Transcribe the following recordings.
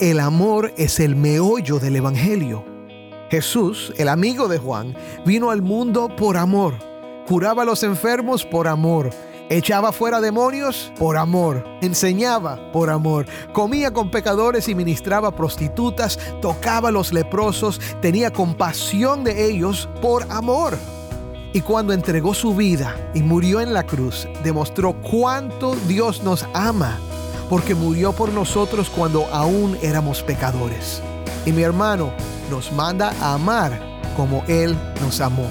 el amor es el meollo del Evangelio. Jesús, el amigo de Juan, vino al mundo por amor. Curaba a los enfermos por amor. Echaba fuera demonios por amor. Enseñaba por amor. Comía con pecadores y ministraba prostitutas. Tocaba a los leprosos. Tenía compasión de ellos por amor. Y cuando entregó su vida y murió en la cruz, demostró cuánto Dios nos ama, porque murió por nosotros cuando aún éramos pecadores. Y mi hermano nos manda a amar como Él nos amó.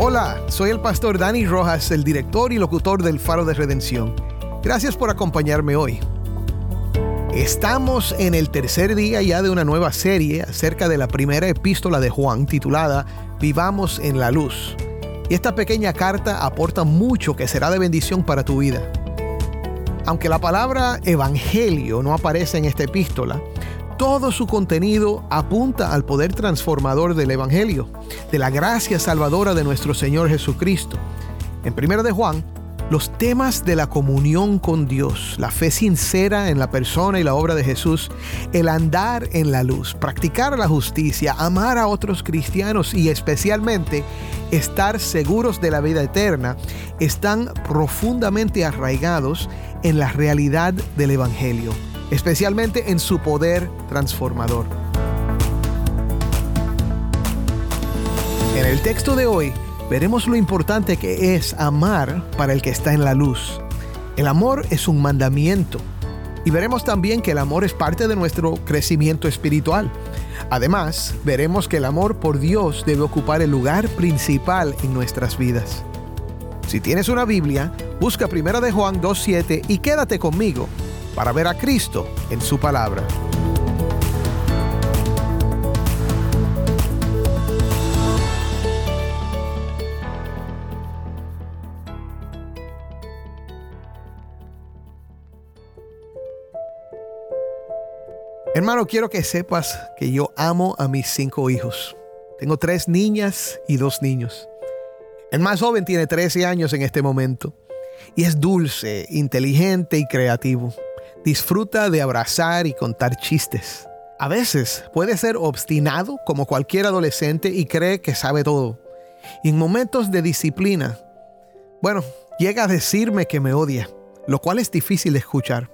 Hola, soy el pastor Dani Rojas, el director y locutor del Faro de Redención. Gracias por acompañarme hoy. Estamos en el tercer día ya de una nueva serie acerca de la primera epístola de Juan titulada Vivamos en la Luz. Y esta pequeña carta aporta mucho que será de bendición para tu vida. Aunque la palabra evangelio no aparece en esta epístola, todo su contenido apunta al poder transformador del Evangelio, de la gracia salvadora de nuestro Señor Jesucristo. En 1 de Juan, los temas de la comunión con Dios, la fe sincera en la persona y la obra de Jesús, el andar en la luz, practicar la justicia, amar a otros cristianos y especialmente estar seguros de la vida eterna, están profundamente arraigados en la realidad del Evangelio especialmente en su poder transformador. En el texto de hoy veremos lo importante que es amar para el que está en la luz. El amor es un mandamiento y veremos también que el amor es parte de nuestro crecimiento espiritual. Además, veremos que el amor por Dios debe ocupar el lugar principal en nuestras vidas. Si tienes una Biblia, busca 1 de Juan 2.7 y quédate conmigo para ver a Cristo en su palabra. Hermano, quiero que sepas que yo amo a mis cinco hijos. Tengo tres niñas y dos niños. El más joven tiene 13 años en este momento y es dulce, inteligente y creativo disfruta de abrazar y contar chistes. A veces puede ser obstinado como cualquier adolescente y cree que sabe todo. Y en momentos de disciplina, bueno, llega a decirme que me odia, lo cual es difícil de escuchar.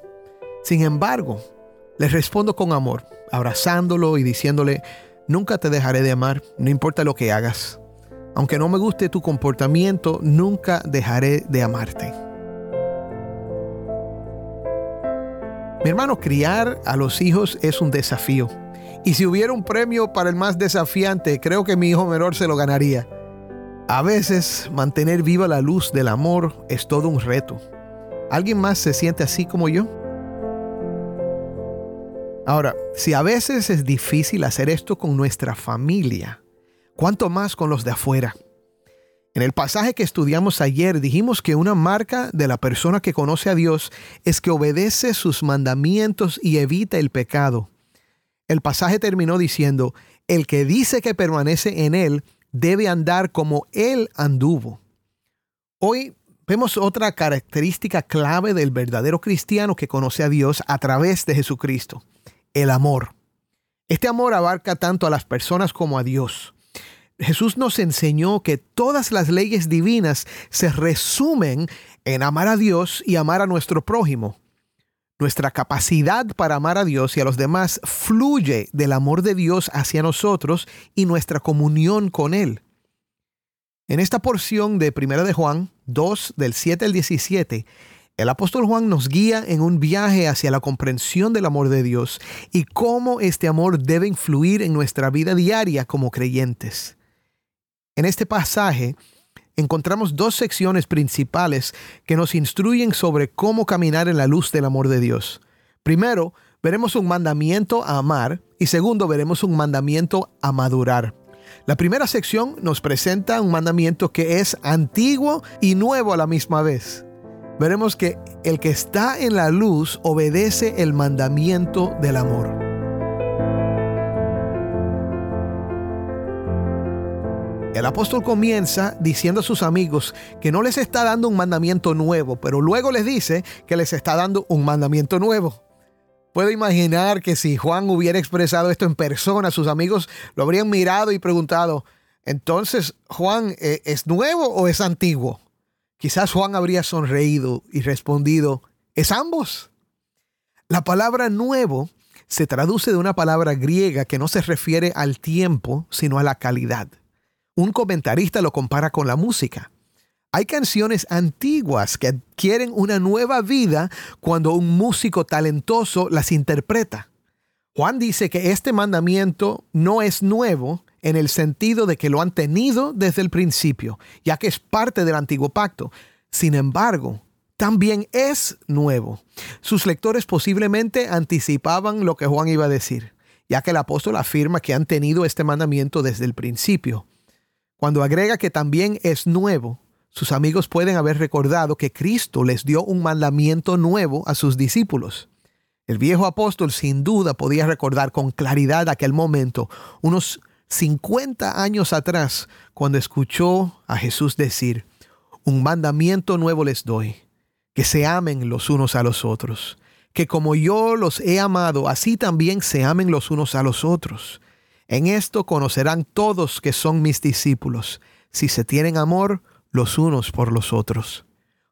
Sin embargo, le respondo con amor, abrazándolo y diciéndole, nunca te dejaré de amar, no importa lo que hagas. Aunque no me guste tu comportamiento, nunca dejaré de amarte. Mi hermano, criar a los hijos es un desafío. Y si hubiera un premio para el más desafiante, creo que mi hijo menor se lo ganaría. A veces, mantener viva la luz del amor es todo un reto. ¿Alguien más se siente así como yo? Ahora, si a veces es difícil hacer esto con nuestra familia, ¿cuánto más con los de afuera? En el pasaje que estudiamos ayer dijimos que una marca de la persona que conoce a Dios es que obedece sus mandamientos y evita el pecado. El pasaje terminó diciendo, el que dice que permanece en Él debe andar como Él anduvo. Hoy vemos otra característica clave del verdadero cristiano que conoce a Dios a través de Jesucristo, el amor. Este amor abarca tanto a las personas como a Dios. Jesús nos enseñó que todas las leyes divinas se resumen en amar a Dios y amar a nuestro prójimo. Nuestra capacidad para amar a Dios y a los demás fluye del amor de Dios hacia nosotros y nuestra comunión con Él. En esta porción de 1 de Juan 2 del 7 al 17, El apóstol Juan nos guía en un viaje hacia la comprensión del amor de Dios y cómo este amor debe influir en nuestra vida diaria como creyentes. En este pasaje encontramos dos secciones principales que nos instruyen sobre cómo caminar en la luz del amor de Dios. Primero, veremos un mandamiento a amar y segundo, veremos un mandamiento a madurar. La primera sección nos presenta un mandamiento que es antiguo y nuevo a la misma vez veremos que el que está en la luz obedece el mandamiento del amor. El apóstol comienza diciendo a sus amigos que no les está dando un mandamiento nuevo, pero luego les dice que les está dando un mandamiento nuevo. Puedo imaginar que si Juan hubiera expresado esto en persona, sus amigos lo habrían mirado y preguntado, entonces, Juan, eh, ¿es nuevo o es antiguo? Quizás Juan habría sonreído y respondido, es ambos. La palabra nuevo se traduce de una palabra griega que no se refiere al tiempo, sino a la calidad. Un comentarista lo compara con la música. Hay canciones antiguas que adquieren una nueva vida cuando un músico talentoso las interpreta. Juan dice que este mandamiento no es nuevo, en el sentido de que lo han tenido desde el principio, ya que es parte del antiguo pacto. Sin embargo, también es nuevo. Sus lectores posiblemente anticipaban lo que Juan iba a decir, ya que el apóstol afirma que han tenido este mandamiento desde el principio. Cuando agrega que también es nuevo, sus amigos pueden haber recordado que Cristo les dio un mandamiento nuevo a sus discípulos. El viejo apóstol sin duda podía recordar con claridad aquel momento, unos 50 años atrás cuando escuchó a Jesús decir, un mandamiento nuevo les doy, que se amen los unos a los otros, que como yo los he amado, así también se amen los unos a los otros. En esto conocerán todos que son mis discípulos, si se tienen amor los unos por los otros.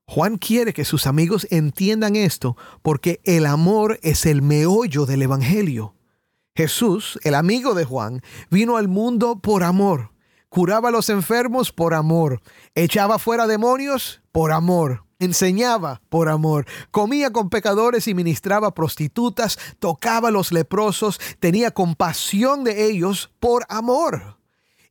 Juan quiere que sus amigos entiendan esto porque el amor es el meollo del Evangelio. Jesús, el amigo de Juan, vino al mundo por amor. Curaba a los enfermos por amor. Echaba fuera demonios por amor. Enseñaba por amor. Comía con pecadores y ministraba prostitutas. Tocaba a los leprosos. Tenía compasión de ellos por amor.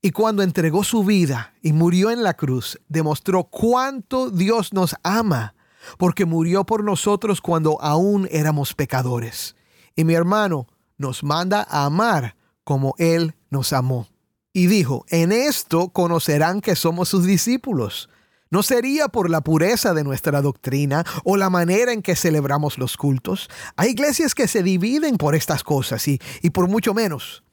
Y cuando entregó su vida y murió en la cruz, demostró cuánto Dios nos ama, porque murió por nosotros cuando aún éramos pecadores. Y mi hermano, nos manda a amar como Él nos amó. Y dijo, en esto conocerán que somos sus discípulos. No sería por la pureza de nuestra doctrina o la manera en que celebramos los cultos. Hay iglesias que se dividen por estas cosas y, y por mucho menos.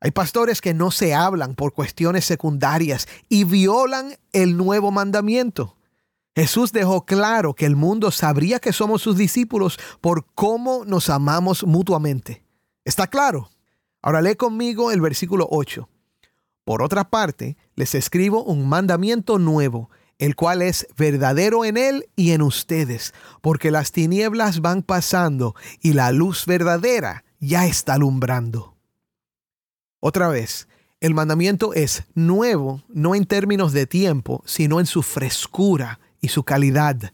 Hay pastores que no se hablan por cuestiones secundarias y violan el nuevo mandamiento. Jesús dejó claro que el mundo sabría que somos sus discípulos por cómo nos amamos mutuamente. ¿Está claro? Ahora lee conmigo el versículo 8. Por otra parte, les escribo un mandamiento nuevo, el cual es verdadero en él y en ustedes, porque las tinieblas van pasando y la luz verdadera ya está alumbrando. Otra vez, el mandamiento es nuevo, no en términos de tiempo, sino en su frescura y su calidad.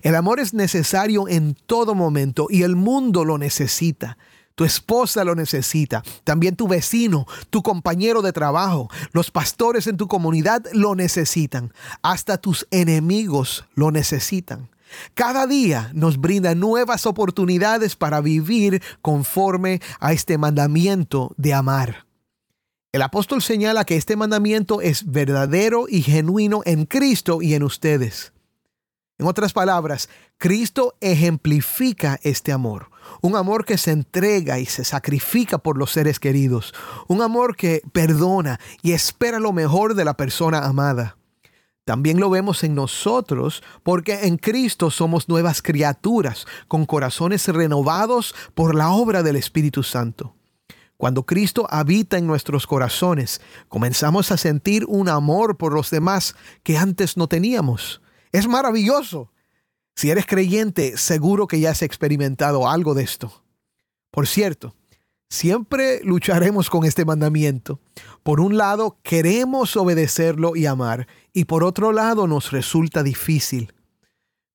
El amor es necesario en todo momento y el mundo lo necesita. Tu esposa lo necesita, también tu vecino, tu compañero de trabajo, los pastores en tu comunidad lo necesitan, hasta tus enemigos lo necesitan. Cada día nos brinda nuevas oportunidades para vivir conforme a este mandamiento de amar. El apóstol señala que este mandamiento es verdadero y genuino en Cristo y en ustedes. En otras palabras, Cristo ejemplifica este amor. Un amor que se entrega y se sacrifica por los seres queridos. Un amor que perdona y espera lo mejor de la persona amada. También lo vemos en nosotros porque en Cristo somos nuevas criaturas con corazones renovados por la obra del Espíritu Santo. Cuando Cristo habita en nuestros corazones, comenzamos a sentir un amor por los demás que antes no teníamos. Es maravilloso. Si eres creyente, seguro que ya has experimentado algo de esto. Por cierto, siempre lucharemos con este mandamiento. Por un lado, queremos obedecerlo y amar, y por otro lado, nos resulta difícil.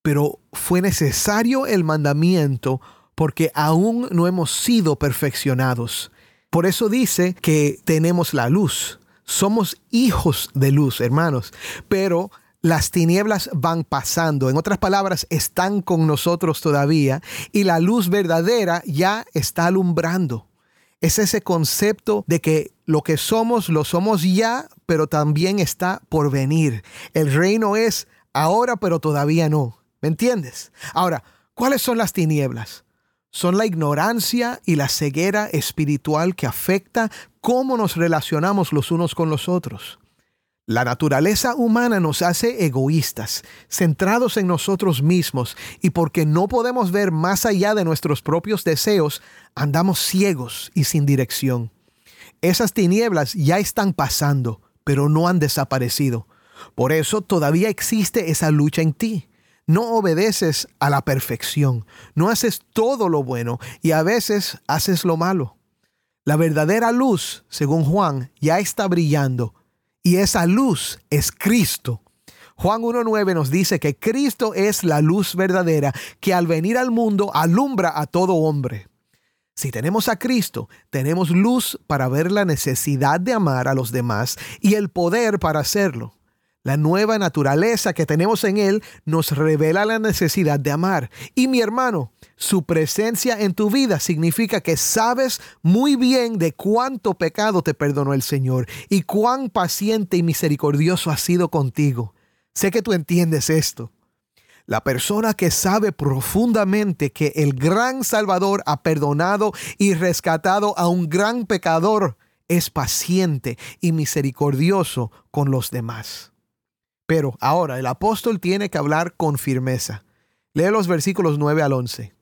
pero fue necesario el mandamiento porque aún no hemos sido perfeccionados. Por eso dice que tenemos la luz. Somos hijos de luz, hermanos, pero las tinieblas van pasando. En otras palabras, están con nosotros todavía y la luz verdadera ya está alumbrando. Es ese concepto de que lo que somos lo somos ya, pero también está por venir. El reino es ahora, pero todavía no. ¿Me entiendes? Ahora, ¿cuáles son las tinieblas? Son la ignorancia y la ceguera espiritual que afecta cómo nos relacionamos los unos con los otros. La naturaleza humana nos hace egoístas, centrados en nosotros mismos, y porque no podemos ver más allá de nuestros propios deseos, andamos ciegos y sin dirección. Esas tinieblas ya están pasando, pero no han desaparecido. Por eso todavía existe esa lucha en ti. No obedeces a la perfección, no haces todo lo bueno y a veces haces lo malo. La verdadera luz, según Juan, ya está brillando y esa luz es Cristo. Juan 1.9 nos dice que Cristo es la luz verdadera que al venir al mundo alumbra a todo hombre. Si tenemos a Cristo, tenemos luz para ver la necesidad de amar a los demás y el poder para hacerlo. La nueva naturaleza que tenemos en Él nos revela la necesidad de amar. Y mi hermano, su presencia en tu vida significa que sabes muy bien de cuánto pecado te perdonó el Señor y cuán paciente y misericordioso ha sido contigo. Sé que tú entiendes esto. La persona que sabe profundamente que el gran Salvador ha perdonado y rescatado a un gran pecador es paciente y misericordioso con los demás. Pero ahora el apóstol tiene que hablar con firmeza. Lee los versículos 9 al 11.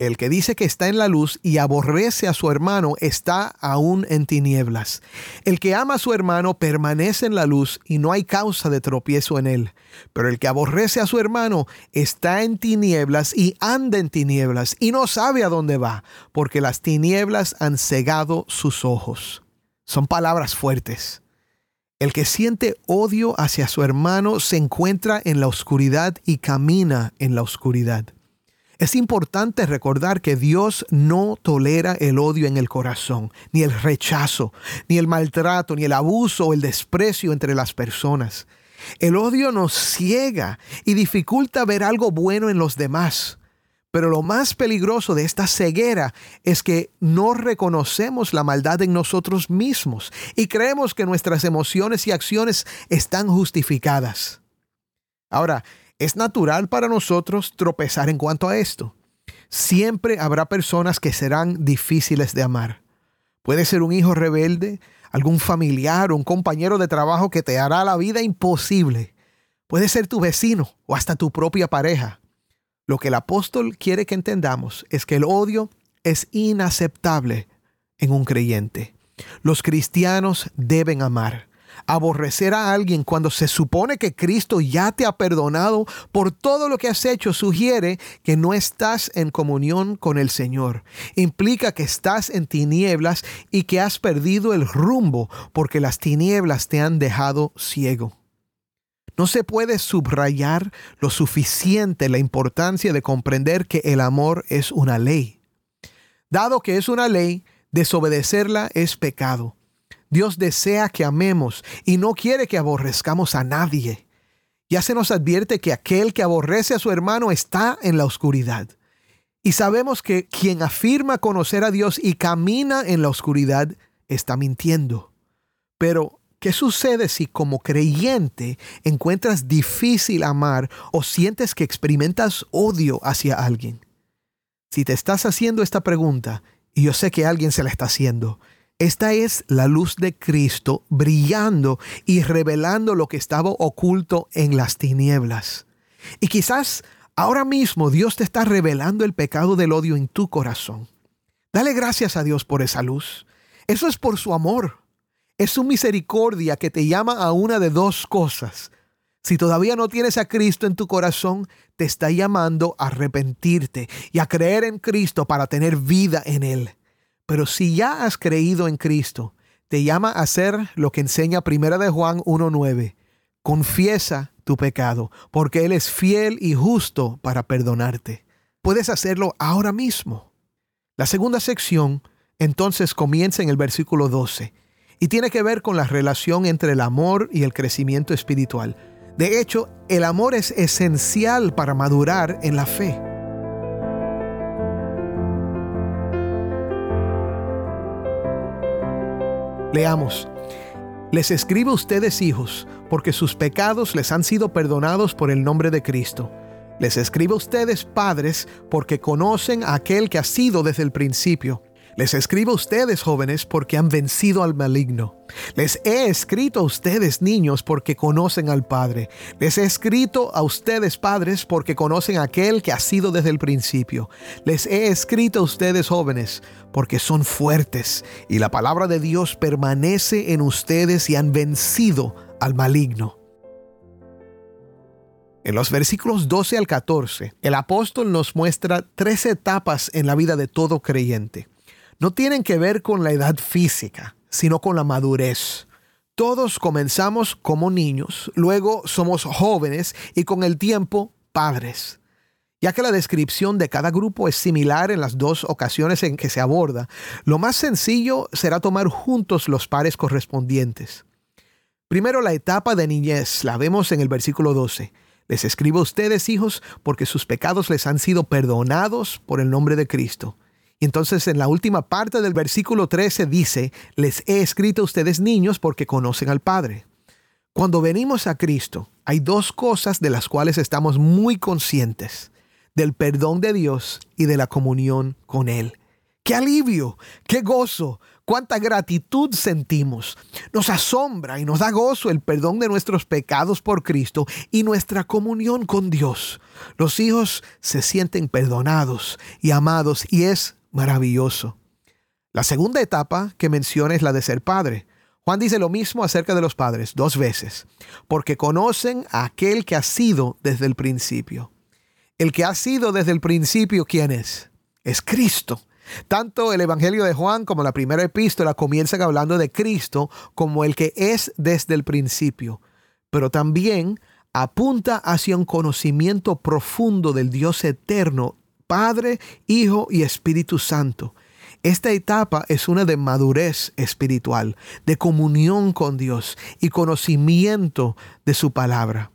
El que dice que está en la luz y aborrece a su hermano está aún en tinieblas. El que ama a su hermano permanece en la luz y no hay causa de tropiezo en él. Pero el que aborrece a su hermano está en tinieblas y anda en tinieblas y no sabe a dónde va, porque las tinieblas han cegado sus ojos. Son palabras fuertes. El que siente odio hacia su hermano se encuentra en la oscuridad y camina en la oscuridad. Es importante recordar que Dios no tolera el odio en el corazón, ni el rechazo, ni el maltrato, ni el abuso o el desprecio entre las personas. El odio nos ciega y dificulta ver algo bueno en los demás. Pero lo más peligroso de esta ceguera es que no reconocemos la maldad en nosotros mismos y creemos que nuestras emociones y acciones están justificadas. Ahora, es natural para nosotros tropezar en cuanto a esto. Siempre habrá personas que serán difíciles de amar. Puede ser un hijo rebelde, algún familiar o un compañero de trabajo que te hará la vida imposible. Puede ser tu vecino o hasta tu propia pareja. Lo que el apóstol quiere que entendamos es que el odio es inaceptable en un creyente. Los cristianos deben amar. Aborrecer a alguien cuando se supone que Cristo ya te ha perdonado por todo lo que has hecho sugiere que no estás en comunión con el Señor. Implica que estás en tinieblas y que has perdido el rumbo porque las tinieblas te han dejado ciego. No se puede subrayar lo suficiente la importancia de comprender que el amor es una ley. Dado que es una ley, desobedecerla es pecado. Dios desea que amemos y no quiere que aborrezcamos a nadie. Ya se nos advierte que aquel que aborrece a su hermano está en la oscuridad. Y sabemos que quien afirma conocer a Dios y camina en la oscuridad está mintiendo. Pero ¿Qué sucede si como creyente encuentras difícil amar o sientes que experimentas odio hacia alguien? Si te estás haciendo esta pregunta, y yo sé que alguien se la está haciendo, esta es la luz de Cristo brillando y revelando lo que estaba oculto en las tinieblas. Y quizás ahora mismo Dios te está revelando el pecado del odio en tu corazón. Dale gracias a Dios por esa luz. Eso es por su amor. Es su misericordia que te llama a una de dos cosas. Si todavía no tienes a Cristo en tu corazón, te está llamando a arrepentirte y a creer en Cristo para tener vida en Él. Pero si ya has creído en Cristo, te llama a hacer lo que enseña Primera de Juan 1.9. Confiesa tu pecado, porque Él es fiel y justo para perdonarte. Puedes hacerlo ahora mismo. La segunda sección entonces comienza en el versículo 12 y tiene que ver con la relación entre el amor y el crecimiento espiritual. De hecho, el amor es esencial para madurar en la fe. Leamos. Les escribo a ustedes hijos, porque sus pecados les han sido perdonados por el nombre de Cristo. Les escribo a ustedes padres, porque conocen a aquel que ha sido desde el principio. Les escribo a ustedes jóvenes porque han vencido al maligno. Les he escrito a ustedes niños porque conocen al Padre. Les he escrito a ustedes padres porque conocen a aquel que ha sido desde el principio. Les he escrito a ustedes jóvenes porque son fuertes y la palabra de Dios permanece en ustedes y han vencido al maligno. En los versículos 12 al 14, el apóstol nos muestra tres etapas en la vida de todo creyente no tienen que ver con la edad física, sino con la madurez. Todos comenzamos como niños, luego somos jóvenes y con el tiempo padres. Ya que la descripción de cada grupo es similar en las dos ocasiones en que se aborda, lo más sencillo será tomar juntos los pares correspondientes. Primero la etapa de niñez, la vemos en el versículo 12. Les escribo a ustedes, hijos, porque sus pecados les han sido perdonados por el nombre de Cristo. Entonces en la última parte del versículo 13 dice, les he escrito a ustedes niños porque conocen al Padre. Cuando venimos a Cristo, hay dos cosas de las cuales estamos muy conscientes, del perdón de Dios y de la comunión con Él. ¡Qué alivio! ¡Qué gozo! ¡Cuánta gratitud sentimos! Nos asombra y nos da gozo el perdón de nuestros pecados por Cristo y nuestra comunión con Dios. Los hijos se sienten perdonados y amados y es maravilloso. La segunda etapa que menciona es la de ser padre. Juan dice lo mismo acerca de los padres dos veces, porque conocen a aquel que ha sido desde el principio. El que ha sido desde el principio, ¿quién es? Es Cristo. Tanto el Evangelio de Juan como la primera epístola comienzan hablando de Cristo como el que es desde el principio, pero también apunta hacia un conocimiento profundo del Dios eterno Padre, Hijo y Espíritu Santo. Esta etapa es una de madurez espiritual, de comunión con Dios y conocimiento de su palabra.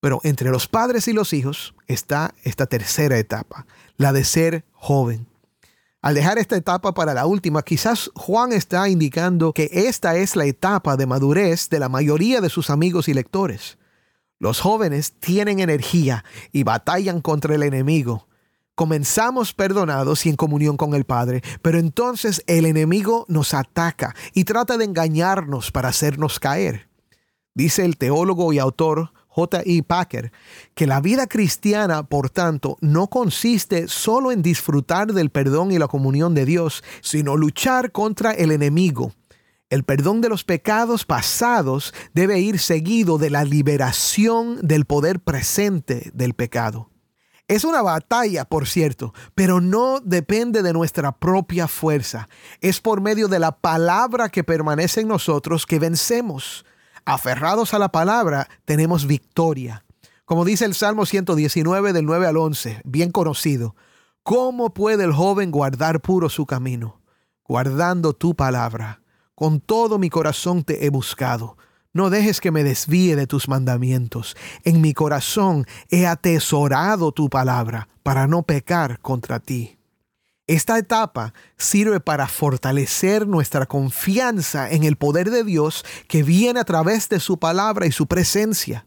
Pero entre los padres y los hijos está esta tercera etapa, la de ser joven. Al dejar esta etapa para la última, quizás Juan está indicando que esta es la etapa de madurez de la mayoría de sus amigos y lectores. Los jóvenes tienen energía y batallan contra el enemigo, comenzamos perdonados y en comunión con el Padre, pero entonces el enemigo nos ataca y trata de engañarnos para hacernos caer. Dice el teólogo y autor J. E. Packer que la vida cristiana, por tanto, no consiste solo en disfrutar del perdón y la comunión de Dios, sino luchar contra el enemigo. El perdón de los pecados pasados debe ir seguido de la liberación del poder presente del pecado. Es una batalla, por cierto, pero no depende de nuestra propia fuerza. Es por medio de la palabra que permanece en nosotros que vencemos. Aferrados a la palabra, tenemos victoria. Como dice el Salmo 119 del 9 al 11, bien conocido. ¿Cómo puede el joven guardar puro su camino? Guardando tu palabra. Con todo mi corazón te he buscado no dejes que me desvíe de tus mandamientos. En mi corazón he atesorado tu palabra para no pecar contra ti. Esta etapa sirve para fortalecer nuestra confianza en el poder de Dios que viene a través de su palabra y su presencia.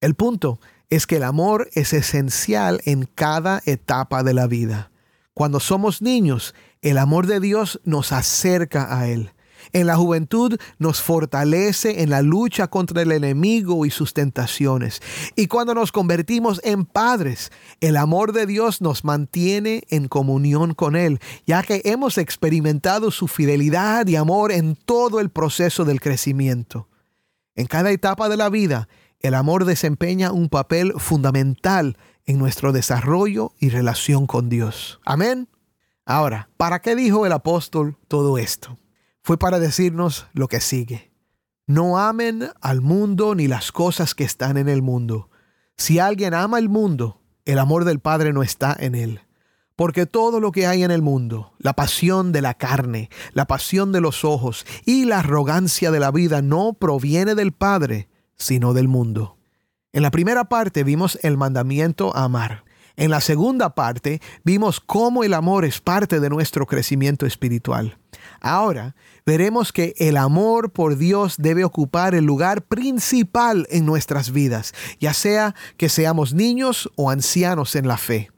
El punto es que el amor es esencial en cada etapa de la vida. Cuando somos niños, el amor de Dios nos acerca a Él. En la juventud nos fortalece en la lucha contra el enemigo y sus tentaciones. Y cuando nos convertimos en padres, el amor de Dios nos mantiene en comunión con Él, ya que hemos experimentado su fidelidad y amor en todo el proceso del crecimiento. En cada etapa de la vida, el amor desempeña un papel fundamental en nuestro desarrollo y relación con Dios. Amén. Ahora, ¿para qué dijo el apóstol todo esto? Fue para decirnos lo que sigue. No amen al mundo ni las cosas que están en el mundo. Si alguien ama el mundo, el amor del Padre no está en él. Porque todo lo que hay en el mundo, la pasión de la carne, la pasión de los ojos y la arrogancia de la vida no proviene del Padre, sino del mundo. En la primera parte vimos el mandamiento a amar. En la segunda parte vimos cómo el amor es parte de nuestro crecimiento espiritual. Ahora veremos que el amor por Dios debe ocupar el lugar principal en nuestras vidas, ya sea que seamos niños o ancianos en la fe.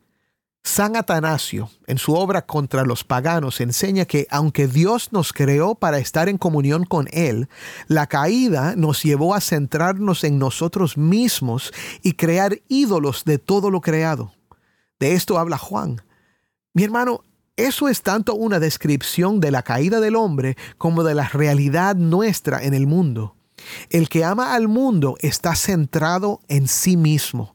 San Atanasio, en su obra contra los paganos, enseña que aunque Dios nos creó para estar en comunión con Él, la caída nos llevó a centrarnos en nosotros mismos y crear ídolos de todo lo creado. De esto habla Juan. Mi hermano, eso es tanto una descripción de la caída del hombre como de la realidad nuestra en el mundo. El que ama al mundo está centrado en sí mismo.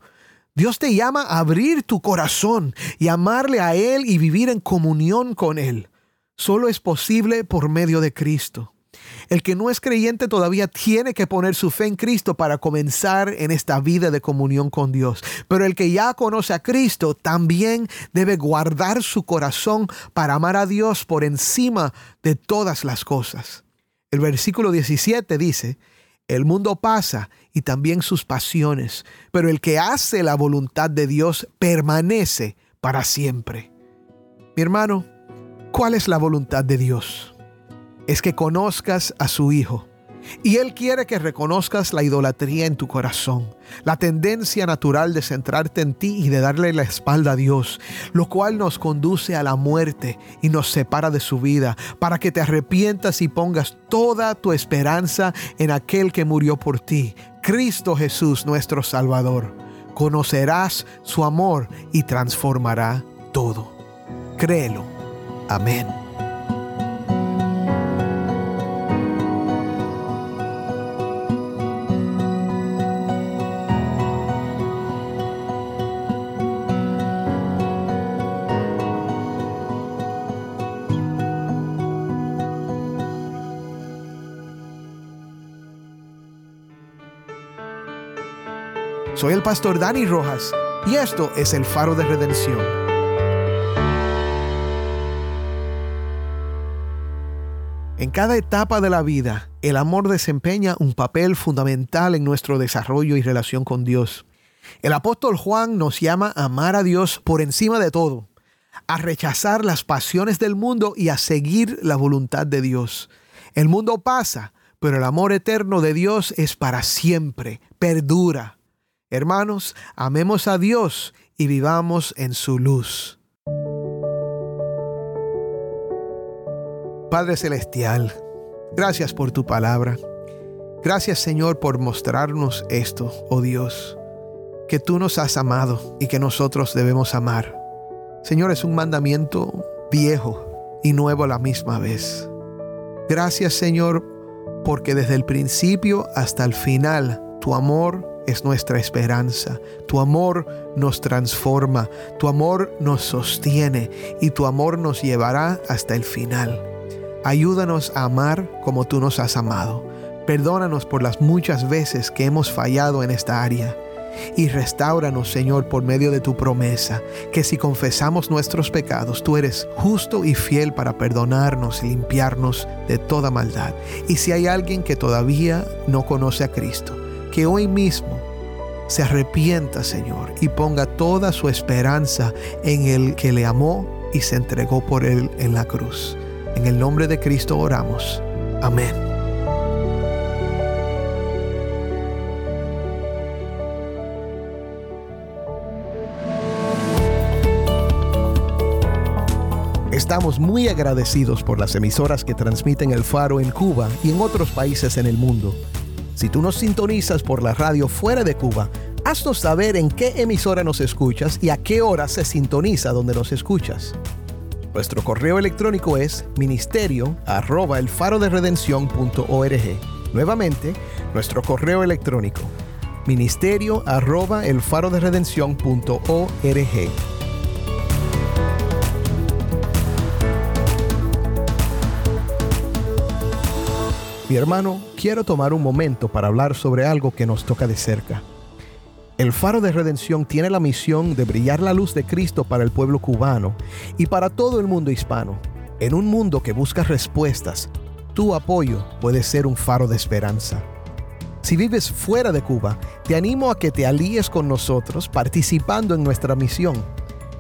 Dios te llama a abrir tu corazón y amarle a Él y vivir en comunión con Él. Solo es posible por medio de Cristo. El que no es creyente todavía tiene que poner su fe en Cristo para comenzar en esta vida de comunión con Dios. Pero el que ya conoce a Cristo también debe guardar su corazón para amar a Dios por encima de todas las cosas. El versículo 17 dice, el mundo pasa y también sus pasiones, pero el que hace la voluntad de Dios permanece para siempre. Mi hermano, ¿cuál es la voluntad de Dios? Es que conozcas a su Hijo. Y Él quiere que reconozcas la idolatría en tu corazón, la tendencia natural de centrarte en ti y de darle la espalda a Dios, lo cual nos conduce a la muerte y nos separa de su vida, para que te arrepientas y pongas toda tu esperanza en aquel que murió por ti, Cristo Jesús nuestro Salvador. Conocerás su amor y transformará todo. Créelo. Amén. Soy el pastor Dani Rojas y esto es el faro de redención. En cada etapa de la vida, el amor desempeña un papel fundamental en nuestro desarrollo y relación con Dios. El apóstol Juan nos llama a amar a Dios por encima de todo, a rechazar las pasiones del mundo y a seguir la voluntad de Dios. El mundo pasa, pero el amor eterno de Dios es para siempre, perdura. Hermanos, amemos a Dios y vivamos en su luz. Padre Celestial, gracias por tu palabra. Gracias Señor por mostrarnos esto, oh Dios, que tú nos has amado y que nosotros debemos amar. Señor, es un mandamiento viejo y nuevo a la misma vez. Gracias Señor, porque desde el principio hasta el final tu amor es nuestra esperanza. Tu amor nos transforma, tu amor nos sostiene y tu amor nos llevará hasta el final. Ayúdanos a amar como tú nos has amado. Perdónanos por las muchas veces que hemos fallado en esta área. Y restauranos, Señor, por medio de tu promesa, que si confesamos nuestros pecados, tú eres justo y fiel para perdonarnos y limpiarnos de toda maldad. Y si hay alguien que todavía no conoce a Cristo, que hoy mismo se arrepienta, Señor, y ponga toda su esperanza en el que le amó y se entregó por él en la cruz. En el nombre de Cristo oramos. Amén. Estamos muy agradecidos por las emisoras que transmiten el faro en Cuba y en otros países en el mundo. Si tú nos sintonizas por la radio fuera de Cuba, haznos saber en qué emisora nos escuchas y a qué hora se sintoniza donde nos escuchas. Nuestro correo electrónico es ministerio arroba el faro de Nuevamente, nuestro correo electrónico ministerio arroba el faro de Mi hermano, quiero tomar un momento para hablar sobre algo que nos toca de cerca. El Faro de Redención tiene la misión de brillar la luz de Cristo para el pueblo cubano y para todo el mundo hispano. En un mundo que busca respuestas, tu apoyo puede ser un faro de esperanza. Si vives fuera de Cuba, te animo a que te alíes con nosotros participando en nuestra misión.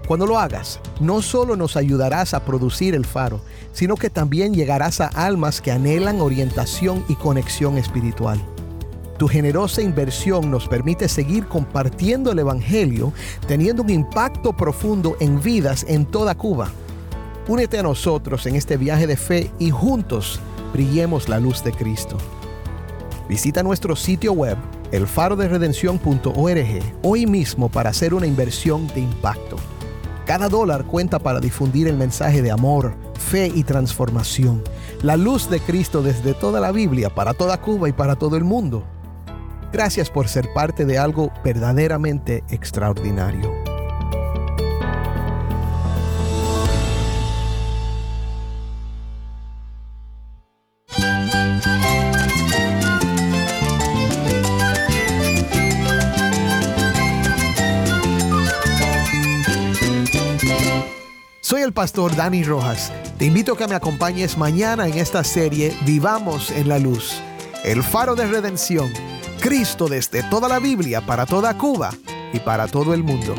Cuando lo hagas, no solo nos ayudarás a producir el faro, sino que también llegarás a almas que anhelan orientación y conexión espiritual. Tu generosa inversión nos permite seguir compartiendo el Evangelio, teniendo un impacto profundo en vidas en toda Cuba. Únete a nosotros en este viaje de fe y juntos brillemos la luz de Cristo. Visita nuestro sitio web elfaroderedención.org hoy mismo para hacer una inversión de impacto. Cada dólar cuenta para difundir el mensaje de amor, fe y transformación. La luz de Cristo desde toda la Biblia, para toda Cuba y para todo el mundo. Gracias por ser parte de algo verdaderamente extraordinario. Pastor Dani Rojas. Te invito a que me acompañes mañana en esta serie Vivamos en la Luz, el faro de redención, Cristo desde toda la Biblia para toda Cuba y para todo el mundo.